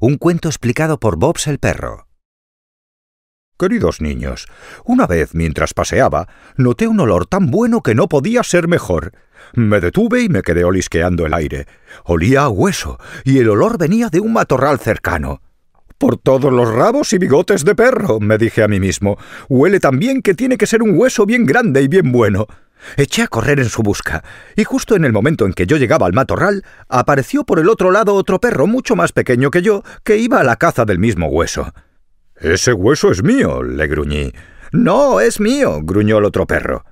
Un cuento explicado por Bobs el perro. Queridos niños, una vez mientras paseaba, noté un olor tan bueno que no podía ser mejor. Me detuve y me quedé olisqueando el aire. Olía a hueso, y el olor venía de un matorral cercano. Por todos los rabos y bigotes de perro, me dije a mí mismo. Huele tan bien que tiene que ser un hueso bien grande y bien bueno. Eché a correr en su busca, y justo en el momento en que yo llegaba al matorral, apareció por el otro lado otro perro mucho más pequeño que yo, que iba a la caza del mismo hueso. Ese hueso es mío, le gruñí. No, es mío, gruñó el otro perro.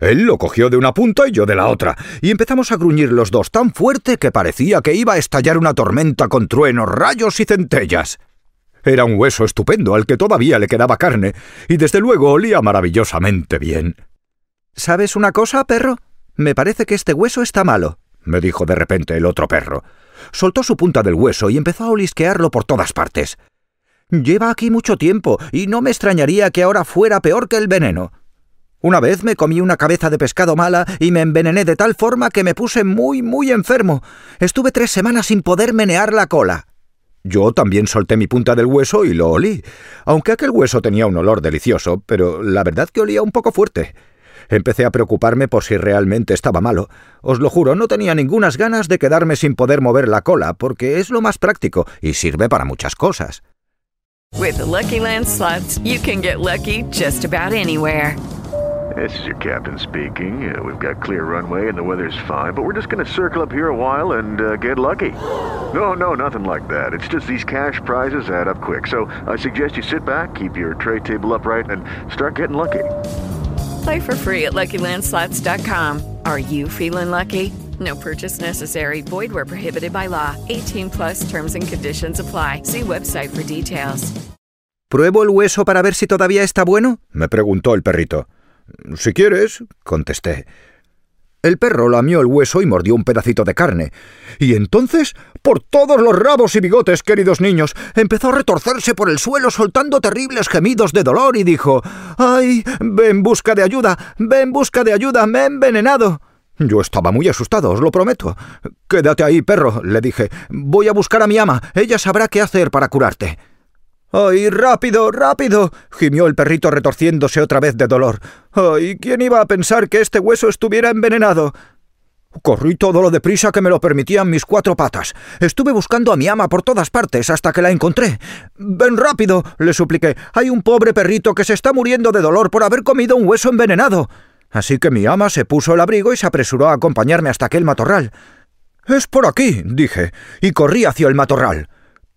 Él lo cogió de una punta y yo de la otra, y empezamos a gruñir los dos tan fuerte que parecía que iba a estallar una tormenta con truenos, rayos y centellas. Era un hueso estupendo al que todavía le quedaba carne, y desde luego olía maravillosamente bien. ¿Sabes una cosa, perro? Me parece que este hueso está malo, me dijo de repente el otro perro. Soltó su punta del hueso y empezó a olisquearlo por todas partes. Lleva aquí mucho tiempo, y no me extrañaría que ahora fuera peor que el veneno. Una vez me comí una cabeza de pescado mala y me envenené de tal forma que me puse muy, muy enfermo. Estuve tres semanas sin poder menear la cola. Yo también solté mi punta del hueso y lo olí, aunque aquel hueso tenía un olor delicioso, pero la verdad que olía un poco fuerte. Empecé a preocuparme por si realmente estaba malo. Os lo juro, no tenía ningunas ganas de quedarme sin poder mover la cola, porque es lo más práctico y sirve para muchas cosas. With the Lucky Land slots, you can get lucky just about anywhere. This is your captain speaking. Uh, we've got clear runway and the weather's fine, but we're just going to circle up here a while and uh, get lucky. No, no, nothing like that. It's just these cash prizes add up quick. So I suggest you sit back, keep your tray table upright, and start getting lucky. Play for free at LuckyLandSlots.com. Are you feeling lucky? No purchase necessary. Void where prohibited by law. 18 plus terms and conditions apply. See website for details. ¿Pruebo el hueso para ver si todavía está bueno? me preguntó el perrito. Si quieres, contesté. El perro lamió el hueso y mordió un pedacito de carne. Y entonces, por todos los rabos y bigotes, queridos niños, empezó a retorcerse por el suelo soltando terribles gemidos de dolor y dijo ¡Ay! Ve en busca de ayuda. Ve en busca de ayuda. Me he envenenado. Yo estaba muy asustado, os lo prometo. Quédate ahí, perro, le dije. Voy a buscar a mi ama. Ella sabrá qué hacer para curarte. ¡Ay, rápido, rápido! gimió el perrito retorciéndose otra vez de dolor. ¡Ay, quién iba a pensar que este hueso estuviera envenenado! Corrí todo lo deprisa que me lo permitían mis cuatro patas. Estuve buscando a mi ama por todas partes hasta que la encontré. Ven rápido, le supliqué. Hay un pobre perrito que se está muriendo de dolor por haber comido un hueso envenenado. Así que mi ama se puso el abrigo y se apresuró a acompañarme hasta aquel matorral. Es por aquí, dije, y corrí hacia el matorral.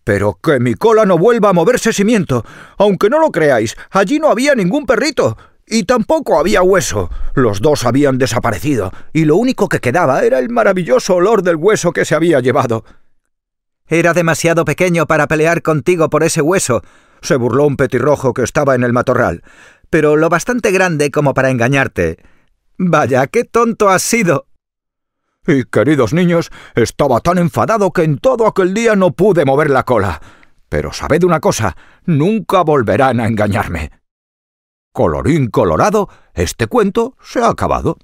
Pero que mi cola no vuelva a moverse si miento. Aunque no lo creáis, allí no había ningún perrito. Y tampoco había hueso. Los dos habían desaparecido, y lo único que quedaba era el maravilloso olor del hueso que se había llevado. Era demasiado pequeño para pelear contigo por ese hueso, se burló un petirrojo que estaba en el matorral, pero lo bastante grande como para engañarte. Vaya, qué tonto has sido. Y, queridos niños, estaba tan enfadado que en todo aquel día no pude mover la cola. Pero sabed una cosa, nunca volverán a engañarme. Colorín colorado, este cuento se ha acabado.